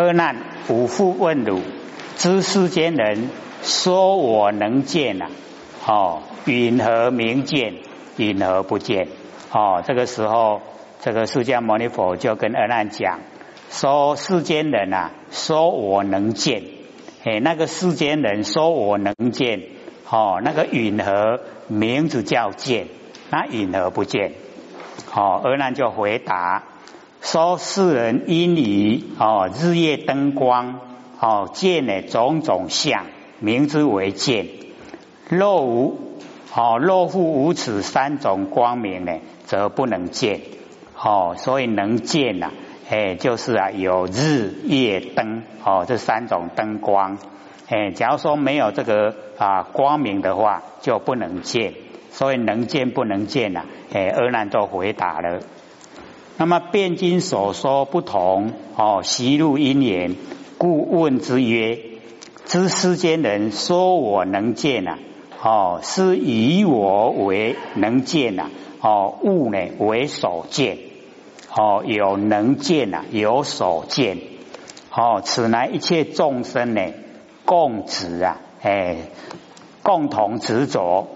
二难，五父问汝：知世间人说我能见呐？哦，云何明见？云何不见？哦，这个时候，这个释迦牟尼佛就跟阿难讲，说世间人啊，说我能见。哎，那个世间人说我能见。哦，那个云何名字叫见？那云何不见？哦，阿难就回答说：世人因于哦日夜灯光哦见呢种种相，名之为见。若无哦若复无此三种光明呢，则不能见。哦，所以能见呐，哎，就是啊有日夜灯哦这三种灯光。哎，假如说没有这个啊光明的话，就不能见，所以能见不能见呐？哎，阿难都回答了。那么辩经所说不同哦，习入因缘，故问之曰：知世间人说我能见呐？哦，是以我为能见呐？哦，物呢为所见？哦，有能见呐，有所见？哦，此乃一切众生呢？共执啊，哎，共同执着。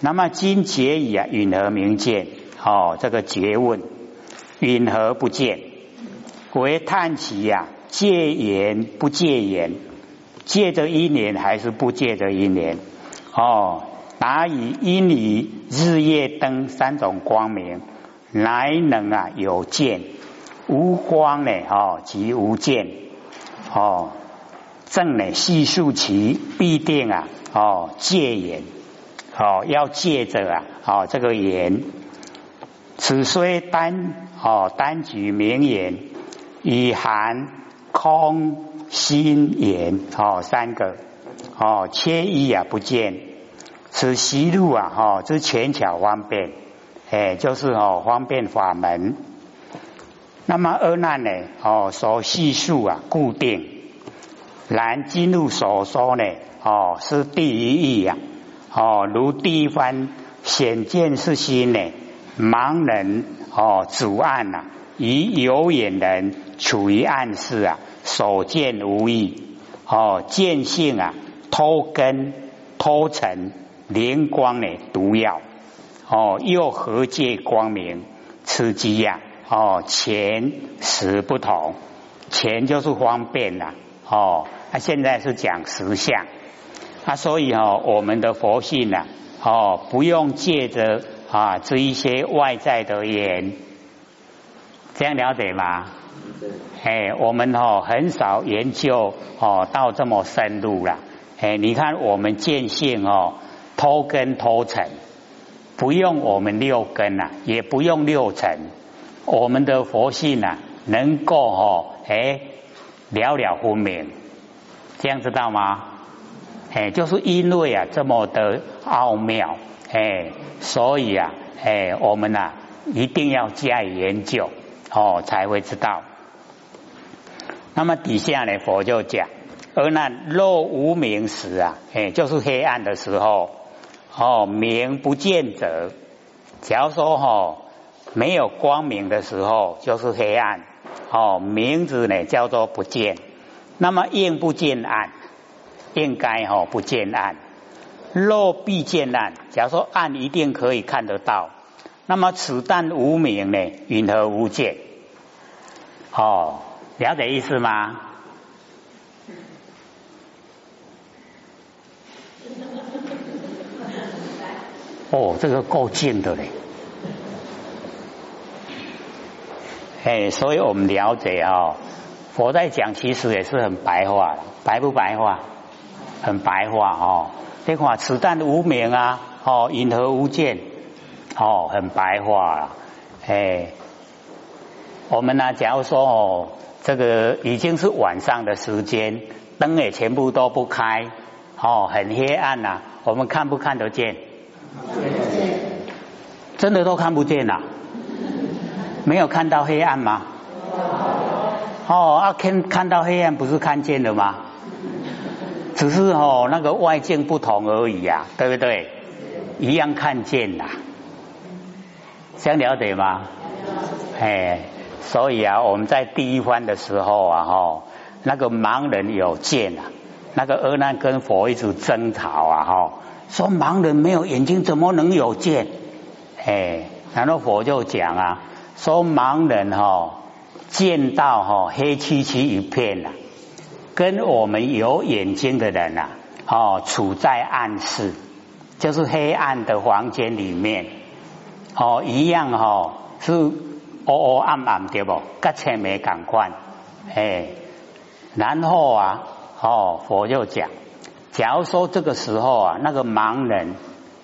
那么今结以啊，允何明见？哦，这个结问，云何不见？为叹其呀，戒言不戒言，借着一年还是不借着一年？哦，答以因以日夜灯三种光明，乃能啊有见？无光呢？哦，即无见。哦。正呢，细数其必定啊，哦，戒言，哦，要戒着啊，哦，这个言，此虽单哦单举名言，以含空心言哦三个哦，切一啊不见，此西路啊，哦，之权巧方便，哎，就是哦方便法门。那么二难呢，哦，所细数啊固定。然今入所说呢，哦，是第一义呀，哦，如第一番显见是心呢，盲人哦主案呐，以有眼人处于暗室啊，所见无异，哦，见性啊，偷根偷尘灵光呢，毒药，哦，又何借光明？吃鸡呀，哦，钱时不同，钱就是方便呐，哦。他现在是讲实相，啊，所以哦，我们的佛性呢，哦，不用借着啊这一些外在的言，这样了解吗？哎，我们哦很少研究哦到这么深入了，哎，你看我们见性哦，偷根偷尘，不用我们六根呐，也不用六尘，我们的佛性呐，能够哦，哎，了了分明。这样知道吗？哎，就是因为啊这么的奥妙，哎，所以啊，哎，我们呐一定要加以研究哦，才会知道。那么底下呢，佛就讲：而那若无明时啊，哎，就是黑暗的时候，哦，明不见者，假如说哈没有光明的时候，就是黑暗，哦，名字呢叫做不见。那么应不见暗，应该哈不见暗。若必见暗，假如说暗一定可以看得到，那么此但无明呢？云何无见？哦，了解意思吗？哦，这个够近的嘞。哎，所以我们了解啊。佛在讲，其实也是很白话，白不白话？很白话哦。这话此但无名啊，哦，银河无见？哦，很白话了。哎，我们呢，假如说哦，这个已经是晚上的时间，灯也全部都不开，哦，很黑暗呐，我们看不看得见？真的都看不见呐？没有看到黑暗吗？哦，阿看看到黑暗不是看见了吗？只是哦那个外境不同而已呀，对不对？一样看见啦，想了解吗？哎，所以啊，我们在第一番的时候啊，哈，那个盲人有见啊，那个阿难跟佛一直争吵啊，哈，说盲人没有眼睛怎么能有见？哎，然后佛就讲啊，说盲人哈见到哈黑漆漆一片呐，跟我们有眼睛的人呐，哦，处在暗室，就是黑暗的房间里面，哦，一样哈是黑黑暗暗的不？跟前没感官，哎，然后啊，哦，佛就讲，假如说这个时候啊，那个盲人。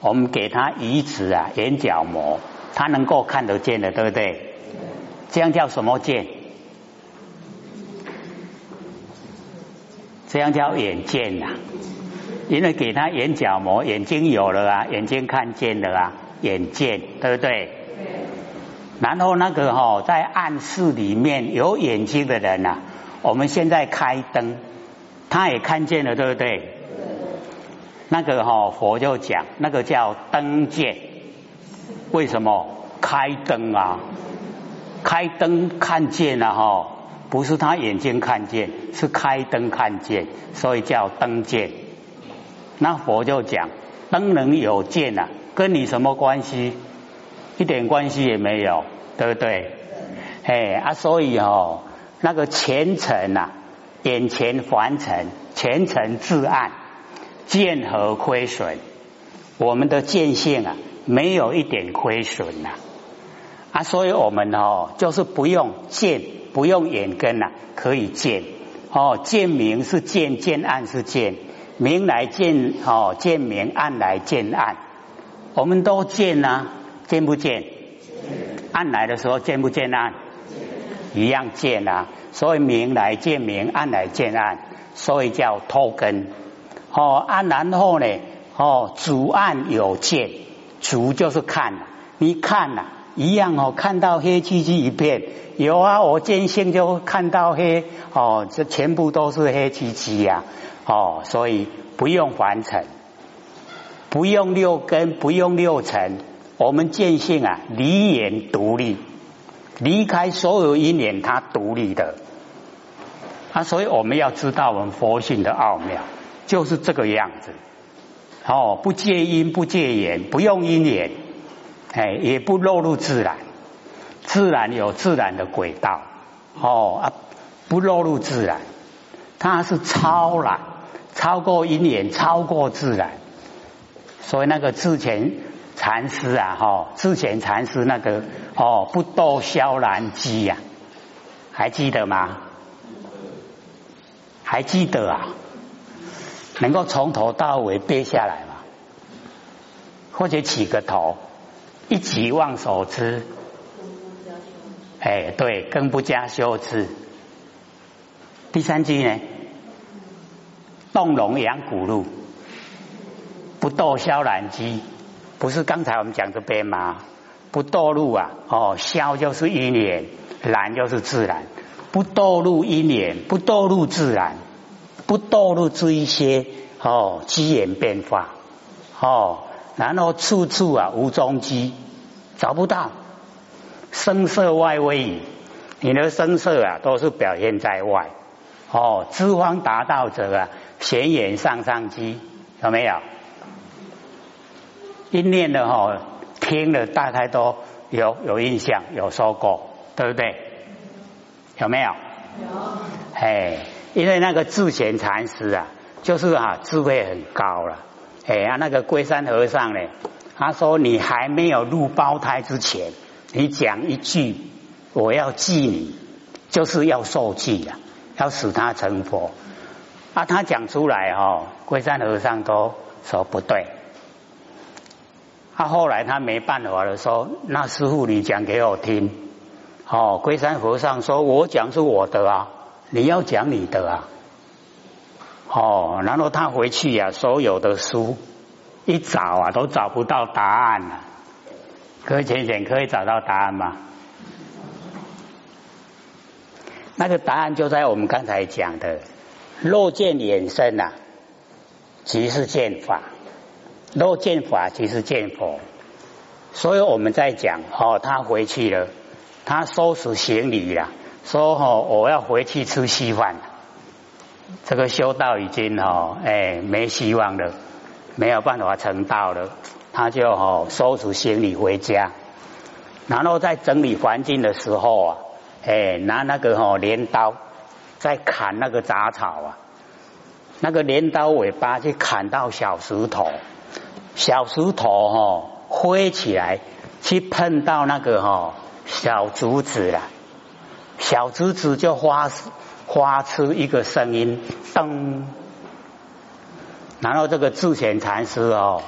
我们给他移植啊，眼角膜，他能够看得见的，对不对？这样叫什么见？这样叫眼见呐。因为给他眼角膜，眼睛有了啊，眼睛看见了啊，眼见，对不对？然后那个哈，在暗室里面有眼睛的人呐，我们现在开灯，他也看见了，对不对？那个哈佛就讲，那个叫灯见，为什么开灯啊？开灯看见了哈，不是他眼睛看见，是开灯看见，所以叫灯见。那佛就讲，灯能有见啊，跟你什么关系？一点关系也没有，对不对？哎啊，所以哦，那个前尘呐，眼前凡尘，前尘自暗。见何亏损？我们的见性啊，没有一点亏损呐啊！所以我们哦，就是不用见，不用眼根呐，可以见哦。见明是见，见暗是见，明来见哦，见明暗来见暗，我们都见呐，见不见？暗来的时候见不见暗？一样见啊。所以明来见明，暗来见暗，所以叫偷根。哦，啊，然后呢？哦，主暗有见，主就是看，你看呐，一样哦，看到黑漆漆一片，有啊，我见性就看到黑，哦，这全部都是黑漆漆呀，哦，所以不用凡尘，不用六根，不用六尘，我们见性啊，离眼独立，离开所有因缘，它独立的，啊，所以我们要知道我们佛性的奥妙。就是这个样子，哦，不借因不借缘，不用因缘，哎，也不落入自然，自然有自然的轨道，哦啊，不落入自然，它是超然，超过因缘，超过自然，所以那个智前禅师啊，哈，智前禅师那个哦，不斗萧然机呀，还记得吗？还记得啊？能够从头到尾背下来吗？或者起个头，一即忘所知。哎，对，更不加修持。第三句呢？动龙养骨路，不堕消然机，不是刚才我们讲这边吗？不堕入啊，哦，消就是因缘，然就是自然，不堕入因缘，不堕入自然。不堕入这一些哦机缘变化哦，然后处处啊无踪迹，找不到声色外微，你的声色啊都是表现在外哦。知方达道者啊，显眼上上机有没有？一念的哈听了大概都有有印象，有说过，对不对？有没有？有。哎。因为那个智贤禅师啊，就是啊智慧很高了，哎呀那个龟山和尚呢，他说你还没有入胞胎之前，你讲一句我要记你，就是要受记啊，要使他成佛啊。他讲出来哦，龟山和尚都说不对。他后来他没办法了，说那师傅你讲给我听。哦，龟山和尚说我讲是我的啊。你要讲你的啊，哦，然后他回去呀，所有的书一找啊，都找不到答案了。各位浅浅可以找到答案吗？那个答案就在我们刚才讲的，若见衍生啊，即是见法；若见法，即是见佛。所以我们在讲，哦，他回去了，他收拾行李了。说哦，我要回去吃稀饭，这个修道已经哦，哎，没希望了，没有办法成道了，他就哦收拾行李回家，然后在整理环境的时候啊，哎，拿那个哦镰刀在砍那个杂草啊，那个镰刀尾巴去砍到小石头，小石头哦飞起来去碰到那个哦小竹子了，小竹子就发。发出一个声音，噔，然后这个智贤禅师哦，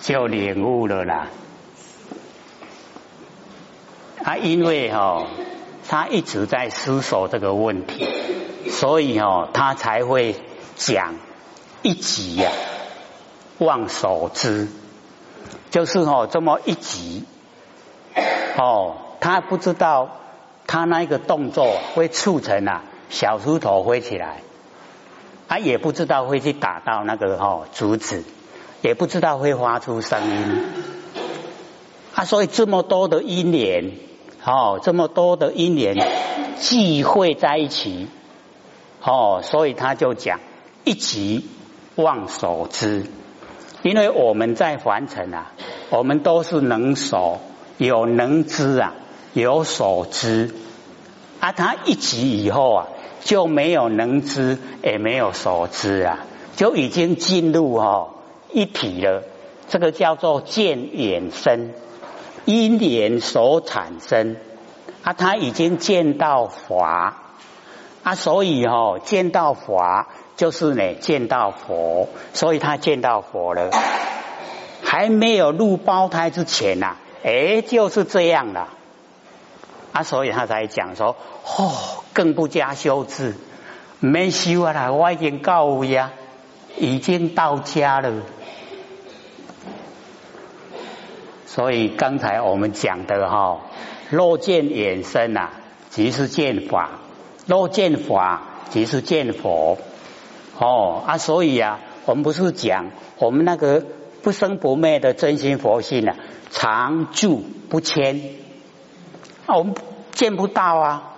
就领悟了啦。啊，因为哦，他一直在思索这个问题，所以哦，他才会讲一集呀，望所知，就是哦这么一集，哦，他不知道。他那一个动作会促成啊小石头飞起来，他也不知道会去打到那个哈竹子，也不知道会发出声音。啊，所以这么多的因缘，哦，这么多的因缘聚会在一起，哦，所以他就讲一即忘所知，因为我们在凡尘啊，我们都是能所有能知啊。有所知啊，他一集以后啊，就没有能知，也没有所知啊，就已经进入哦一体了。这个叫做见衍生，因缘所产生啊，他已经见到法啊，所以哦见到法就是呢见到佛，所以他见到佛了。还没有入胞胎之前呐，哎，就是这样了。啊，所以他才讲说，哦，更不加修治，没修啊！我已经告呀，已经到家了。所以刚才我们讲的哈，若见衍生啊，即是见法；若见法，即是见佛。哦啊，所以啊，我们不是讲我们那个不生不灭的真心佛性啊，常住不迁。我们见不到啊！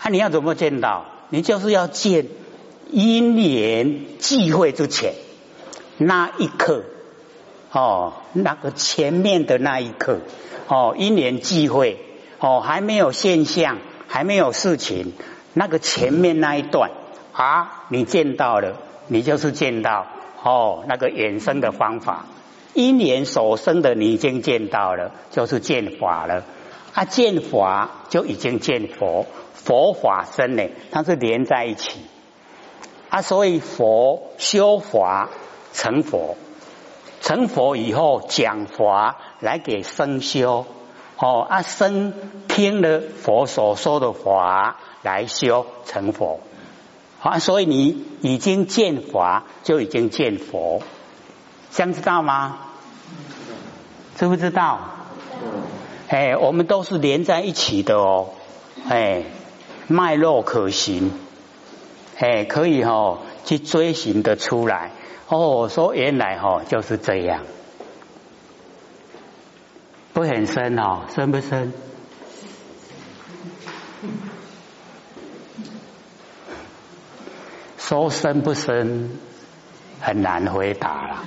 啊，你要怎么见到？你就是要见因缘际会之前那一刻哦，那个前面的那一刻哦，因缘际会哦，还没有现象，还没有事情，那个前面那一段啊，你见到了，你就是见到哦，那个衍生的方法，因缘所生的，你已经见到了，就是见法了。啊，见法就已经见佛，佛法生呢，它是连在一起。啊，所以佛修法成佛，成佛以后讲法来给生修。哦，啊生听了佛所说的法来修成佛。啊，所以你已经见法，就已经见佛，想知道吗？知不知道？哎，我们都是连在一起的哦，哎，脉络可行，哎，可以哈去追寻的出来。哦，说原来哈就是这样，不很深哦，深不深？说深不深，很难回答了。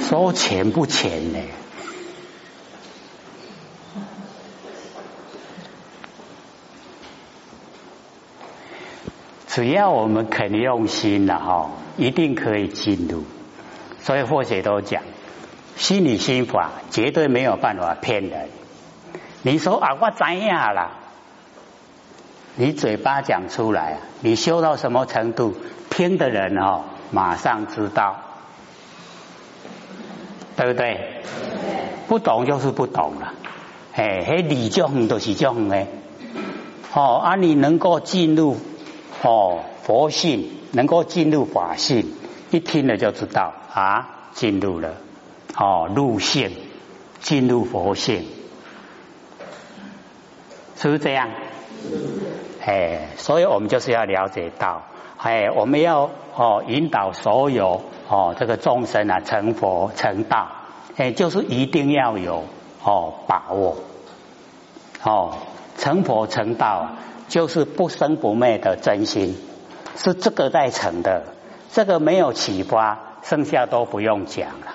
说浅不浅呢？只要我们肯用心了哈，一定可以进入。所以或者都讲，心理心法绝对没有办法骗人。你说啊，我怎样了？你嘴巴讲出来，你修到什么程度，听的人哦，马上知道，对不对？不懂就是不懂了。哎，嘿，理种都是种的。哦，啊，你能够进入。哦，佛性能够进入法性，一听了就知道啊，进入了哦，入性进入佛性，是不是这样？哎，所以我们就是要了解到，哎，我们要哦引导所有哦这个众生啊成佛成道，哎，就是一定要有哦把握，哦成佛成道。就是不生不灭的真心，是这个在成的。这个没有启发，剩下都不用讲了。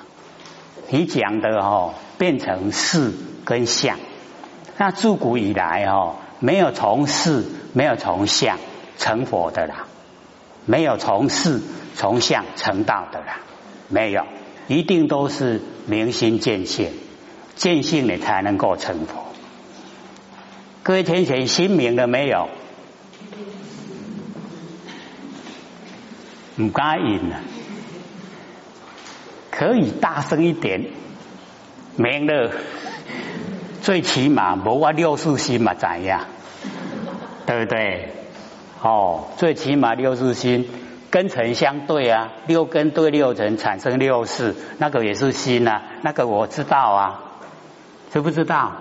你讲的哦，变成事跟相。那自古以来哦，没有从事，没有从相成佛的啦，没有从事从相成道的啦，没有，一定都是明心见性，见性你才能够成佛。各位天贤心明了没有？唔敢应啊！可以大声一点，明了，最起码无我六四心嘛怎样？对不对？哦，最起码六四心根尘相对啊，六根对六尘产生六四，那个也是心啊，那个我知道啊，知不知道？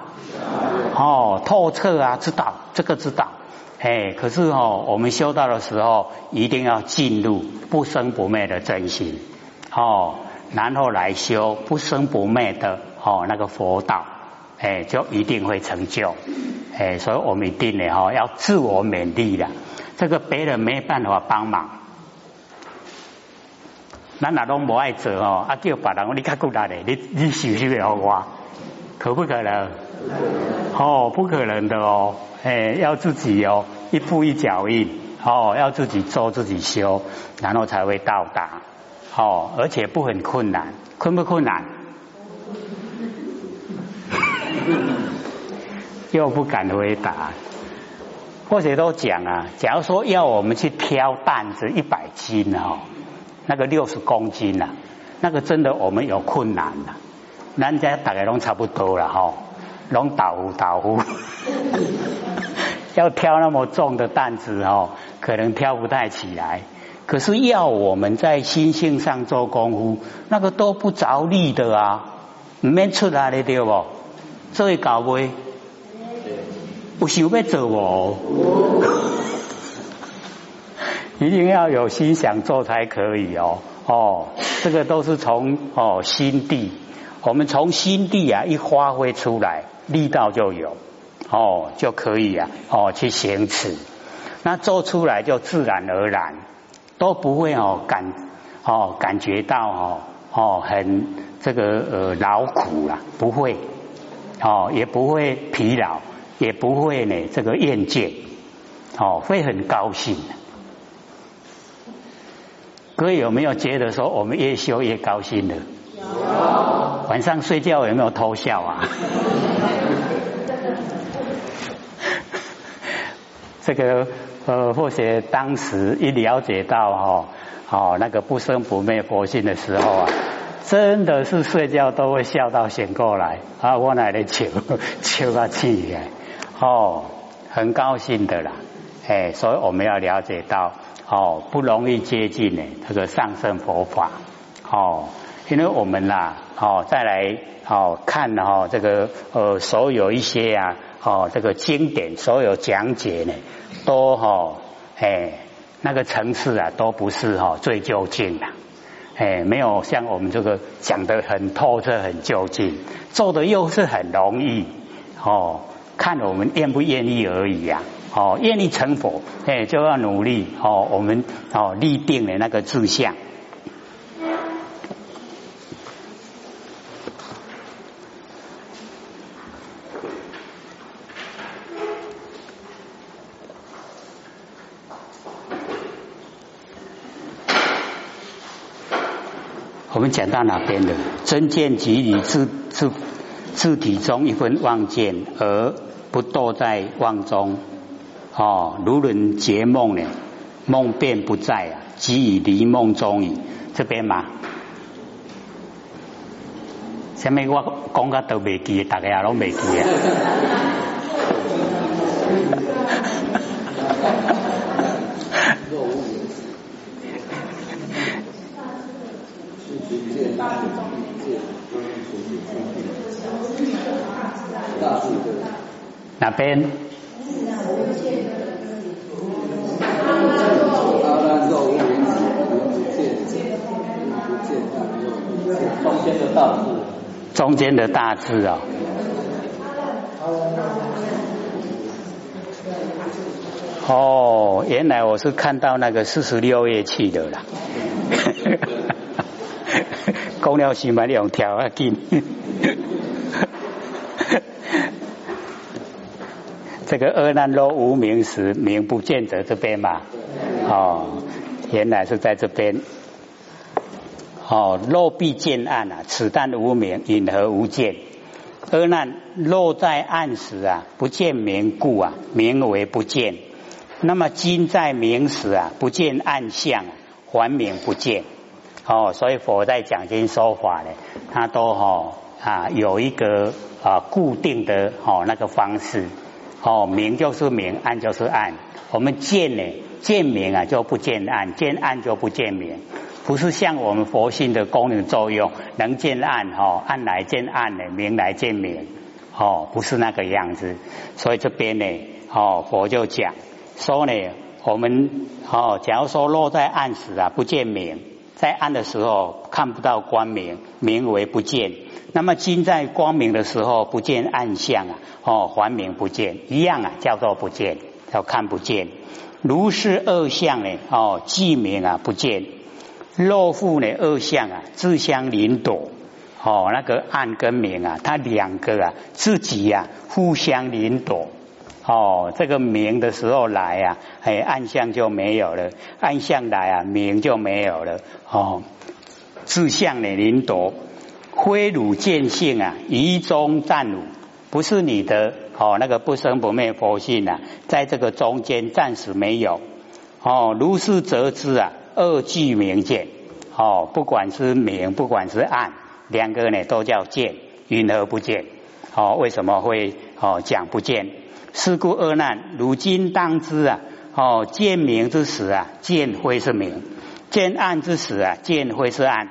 哦，透彻啊，知道这个知道。哎，可是哦，我们修道的时候一定要进入不生不灭的真心哦，然后来修不生不灭的哦那个佛道，哎，就一定会成就。哎，所以我们一定呢哈要自我勉励的，这个别人没办法帮忙，咱哪拢不爱做哦，啊叫别人你看过来的，你你修修的好我，可不可能？哦，不可能的哦。哎，要自己哦，一步一脚印哦，要自己做自己修，然后才会到达哦，而且不很困难，困不困难？又不敢回答，或者都讲啊，假如说要我们去挑担子一百斤哦，那个六十公斤呐，那个真的我们有困难呐，人家大概都差不多了哈。拢倒呼倒呼，要挑那么重的担子哦，可能挑不太起来。可是要我们在心性上做功夫，那个都不着力的啊，唔免出来的对不？所以搞不？不想要做哦，一定要有心想做才可以哦。哦，这个都是从哦心地，我们从心地啊一发挥出来。力道就有哦，就可以啊哦去行持，那做出来就自然而然，都不会哦感哦感觉到哦哦很这个呃劳苦啦，不会哦也不会疲劳，也不会呢这个厌倦哦会很高兴。各位有没有觉得说我们越修越高兴的？晚上睡觉有没有偷笑啊？这个呃，或许当时一了解到哈，哦，那个不生不灭佛性的时候啊，真的是睡觉都会笑到醒过来啊！我奶奶求求啊气哎，哦，很高兴的啦，哎，所以我们要了解到哦，不容易接近呢这个上圣佛法哦，因为我们啦哦，再来哦看哈这个呃，所有一些啊。哦，这个经典所有讲解呢，都哈哎那个层次啊，都不是哈最究竟的，哎没有像我们这个讲的很透彻、很究竟，做的又是很容易哦，看我们愿不愿意而已呀。哦，愿意成佛，哎就要努力哦，我们哦立定的那个志向。我们讲到哪边的？真见即以自自自体中一分妄见，而不堕在妄中。哦，如人结梦呢？梦便不在啊，即以离梦中矣。这边嘛，下面我讲个都未记，大家也拢未记啊。哪边？中间的大字。中间的大字啊。哦，原来我是看到那个四十六页去的啦。讲了是蛮两条啊紧。这个二难若无名时，名不见者这边嘛。哦，原来是在这边。哦，若必见暗啊，此但无名，因何无见？二难若在暗时啊，不见名故啊，名为不见。那么今在明时啊，不见暗相，还名不见。哦，所以佛在讲经说法呢，他都哈啊有一个啊固定的哦那个方式。哦，明就是明，暗就是暗。我们见呢，见明啊就不见暗，见暗就不见明。不是像我们佛性的功能作用，能见暗哈，暗来见暗的，明来见明。哦，不是那个样子。所以这边呢，哦佛就讲说呢，我们哦假如说落在暗时啊，不见明，在暗的时候看不到光明，名为不见。那么金在光明的时候不见暗相啊，哦，还明不见，一样啊，叫做不见，叫看不见。如是二相呢，哦，既明啊不见，若复呢二相啊自相邻躲，哦，那个暗跟明啊，它两个啊自己呀互相邻躲，哦，这个明的时候来啊，哎，暗相就没有了，暗相来啊，明就没有了，哦，自相呢邻躲。挥汝见性啊，疑中暂汝，不是你的哦，那个不生不灭佛性啊，在这个中间暂时没有哦。如是则知啊，二俱明见哦，不管是明，不管是暗，两个呢都叫见，云何不见？哦，为什么会哦讲不见？是故二难，如今当知啊，哦见明之时啊，见灰是明；见暗之时啊，见灰是暗。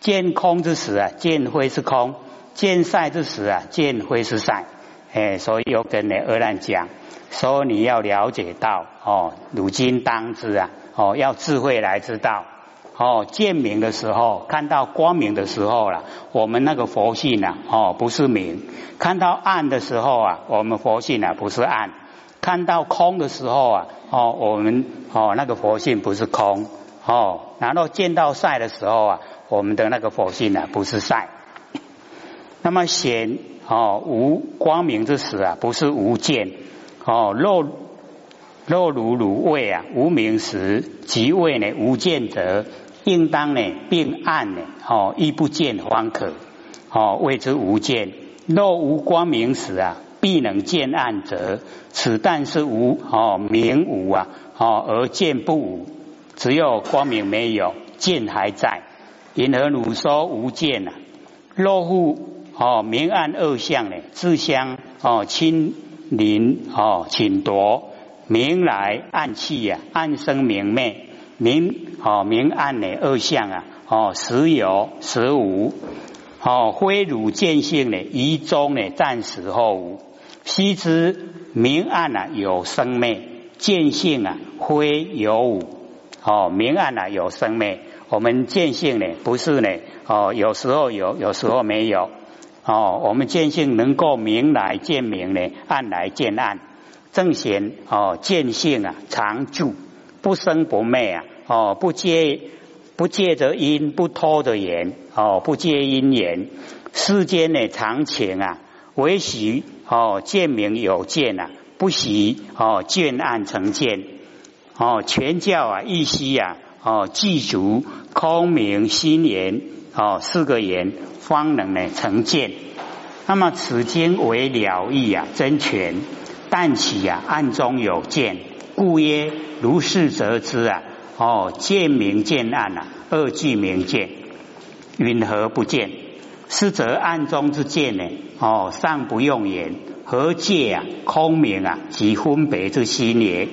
见空之时啊，见灰是空；见晒之时啊，见灰是晒。哎，所以有跟你二难讲，说你要了解到哦，如今当知啊，哦，要智慧来知道哦，见明的时候，看到光明的时候了，我们那个佛性啊，哦，不是明；看到暗的时候啊，我们佛性啊，不是暗；看到空的时候啊，哦，我们哦，那个佛性不是空哦。然后见到晒的时候啊。我们的那个佛性呢，不是晒。那么显哦无光明之时啊，不是无见哦。若若如如谓啊，无明时即谓呢无见者，应当呢并暗呢哦亦不见方可哦谓之无见。若无光明时啊，必能见暗者，此但是无哦明无啊哦而见不无，只有光明没有，见还在。因何汝说无见呐？若复哦明暗二相呢，自相哦亲邻哦侵夺，明来暗去呀，暗生明灭，明哦明暗呢二相啊哦时有时无哦非汝见性呢，一中呢暂时后无，须知明暗啊有生灭，见性啊非有无哦明暗啊有生灭。我们见性呢，不是呢，哦，有时候有，有时候没有，哦，我们见性能够明来见明呢，暗来见暗，正显哦，见性啊，常住，不生不灭啊，哦，不接不借着因，不托着缘，哦，不借因缘，世间呢常情啊，唯喜哦见明有见啊，不喜哦见暗成见，哦，全教啊一息啊。哦，记足空明心言哦，四个言方能呢成见。那么此经为了义啊，真权，但起啊暗中有见，故曰如是则知啊。哦，见明见暗啊，二俱明见，云何不见？是则暗中之见呢？哦，尚不用言，何借啊空明啊及分别之心也？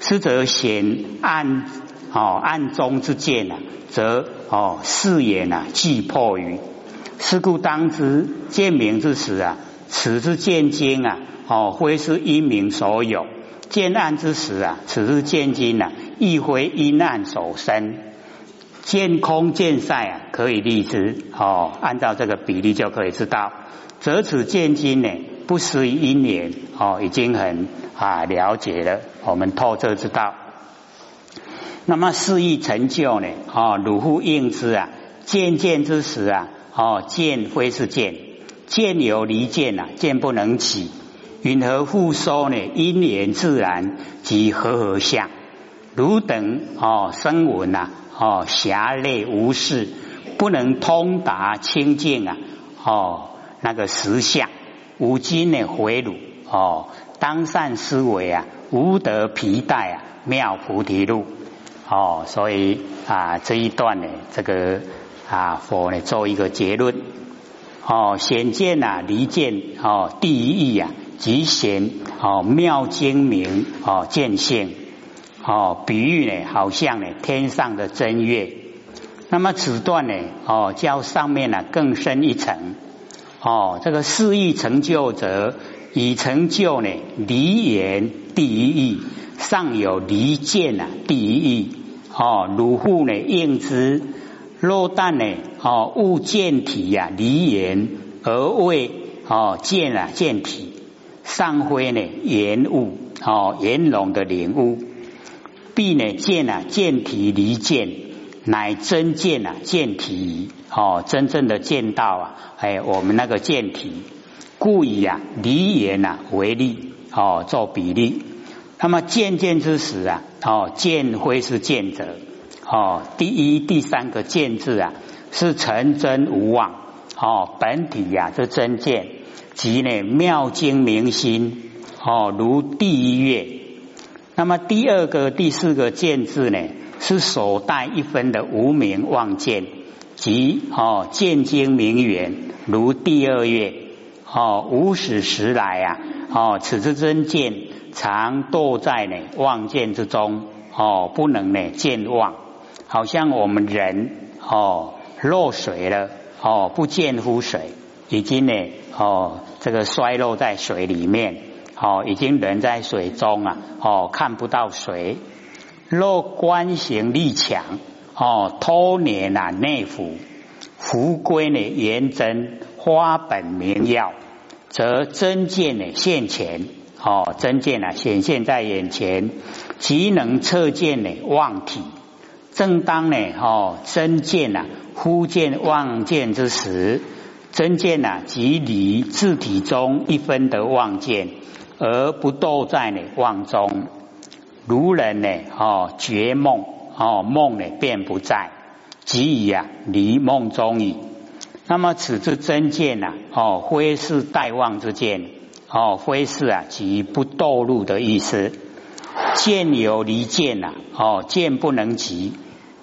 是则显暗。哦，暗中之见啊，则哦视野啊既破于。是故当知见明之时啊，此之见经啊，哦非是因明所有；见暗之时啊，此之见经啊，亦非因暗所生。见空见晒啊，可以立之。哦，按照这个比例就可以知道，则此见金呢，不失于因缘哦，已经很啊了解了，我们透彻知道。那么事意成就呢？哦，汝复应之啊，见见之时啊，哦，见非是见，见有离见啊，见不能起，云何复收呢？因缘自然即和合相，汝等哦，声闻呐，哦，狭类无事，不能通达清净啊，哦，那个实相。无今呢回鲁哦，当善思维啊，无得皮带啊，妙菩提路哦，所以啊这一段呢，这个啊佛呢做一个结论哦，显见啊离见哦第一义啊，吉贤哦妙精明哦见性哦，比喻呢好像呢天上的真月，那么此段呢哦较上面呢更深一层。哦，这个四义成就者，已成就呢离言第一义，尚有离见啊第一义。哦，如父呢应之，若但呢哦物见体呀离言而为哦见啊见体，尚非呢言悟哦言容的领悟，必呢见啊见体离见，乃真见啊见体。哦，真正的见到啊，哎，我们那个见体，故以啊离言啊为例，哦，做比例。那么见见之时啊，哦，见非是见者，哦，第一、第三个见字啊，是成真无妄，哦，本体呀是真见，即呢妙精明心，哦，如第一月。那么第二个、第四个见字呢，是所带一分的无名妄见。即哦见经明缘如第二月哦无始时来啊哦此之真见常堕在呢妄见之中哦不能呢见妄，好像我们人哦落水了哦不见乎水，已经呢哦这个衰落在水里面哦已经人在水中啊哦看不到水，若观行力强。哦，偷年啊，内服福归呢，元真花本名药，则真见呢现前。哦，真见啊显现在眼前，即能测见呢妄体。正当呢，哦，真见啊忽见妄见之时，真见啊即离自体中一分的妄见，而不堕在呢妄中。如人呢，哦，觉梦。哦，梦呢便不在，即已啊离梦中矣。那么此之真见呐，哦，非是待望之见，哦，非是啊即不堕入的意思。见有离见呐，哦，见不能及。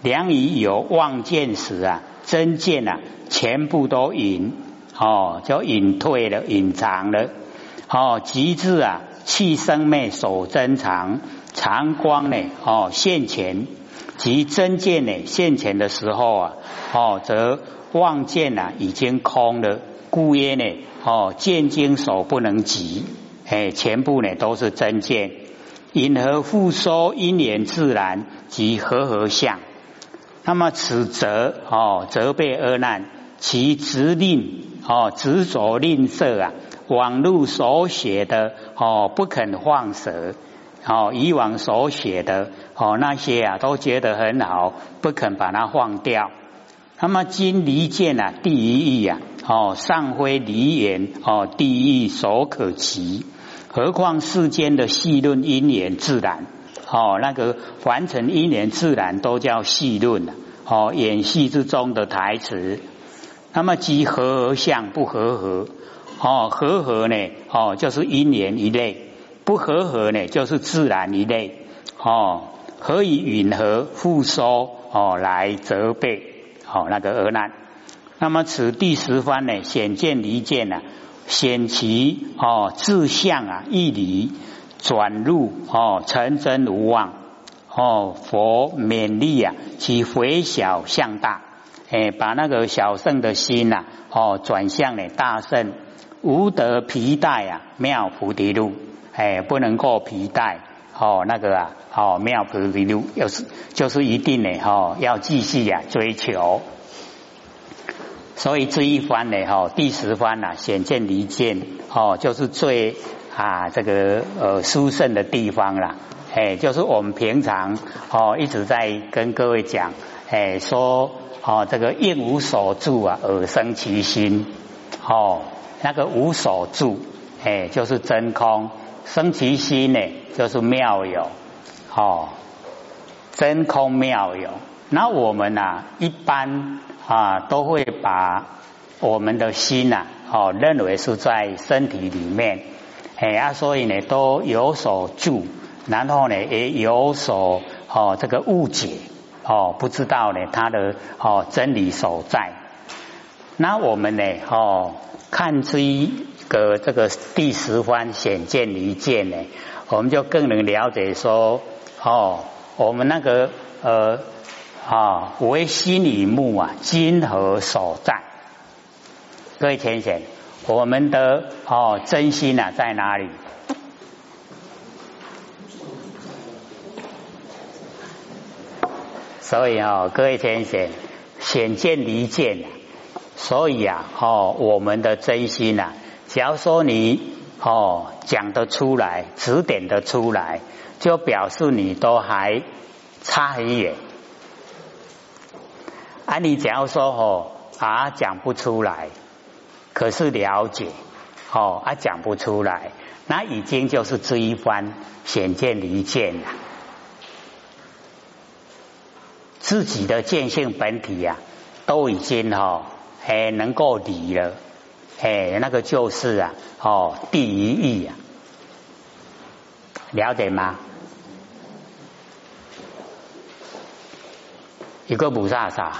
良以有望见时啊，真见呐，全部都隐，哦，就隐退了，隐藏了。哦，极致啊，气生灭所珍藏，常光呢，哦，现前。即真见呢现前的时候啊，哦，则望见呐已经空了，故曰呢，哦，见经所不能及，哎，全部呢都是真见，因何复说因缘自然及和合相？那么此则哦责备阿难，其执令哦执着吝啬啊，网路所写的哦不肯放舍。哦，以往所写的哦那些啊，都觉得很好，不肯把它放掉。那么今离见啊，第一义啊，哦上非离言哦第一义所可及，何况世间的细论因缘自然哦那个凡尘因缘自然都叫细论了哦演戏之中的台词。那么即合而相不合合哦合合呢哦就是因缘一类。不和合呢，就是自然一类哦。何以允和复收哦来责备哦那个而难？那么此第十番呢，显见离见啊，显其哦自相啊义离转入哦成真无妄哦佛勉励啊其回小向大哎把那个小圣的心呐哦转向了大圣无得皮带啊妙菩提路。哎，不能够皮带哦，那个啊，哦，妙菩提路，又是就是一定呢，哦，要继续呀追求。所以这一番呢，哈，第十番呐，显见离见，哦，就是最啊这个呃殊胜的地方啦，哎，就是我们平常哦一直在跟各位讲，哎，说哦这个应无所住啊，而生其心，哦，那个无所住，哎，就是真空，生其心呢，就是妙有，哦，真空妙有。那我们呐，一般啊都会把我们的心呐，哦，认为是在身体里面，哎啊，所以呢都有所住，然后呢也有所哦这个误解，哦不知道呢它的哦真理所在。那我们呢，哦看这一个这个第十番显见离见呢，我们就更能了解说，哦我们那个呃。啊，为心以目啊，今何所在？各位浅显，我们的哦真心啊在哪里？所以啊，各位浅显，显见离见，所以啊，哦，我们的真心啊，假如说你哦讲得出来，指点得出来，就表示你都还差很远。啊，你只要说哦啊讲不出来，可是了解哦啊讲不出来，那已经就是这一番显见离见了。自己的见性本体呀，都已经哈哎能够离了，哎那个就是啊哦第一义啊，了解吗？一个菩萨啥？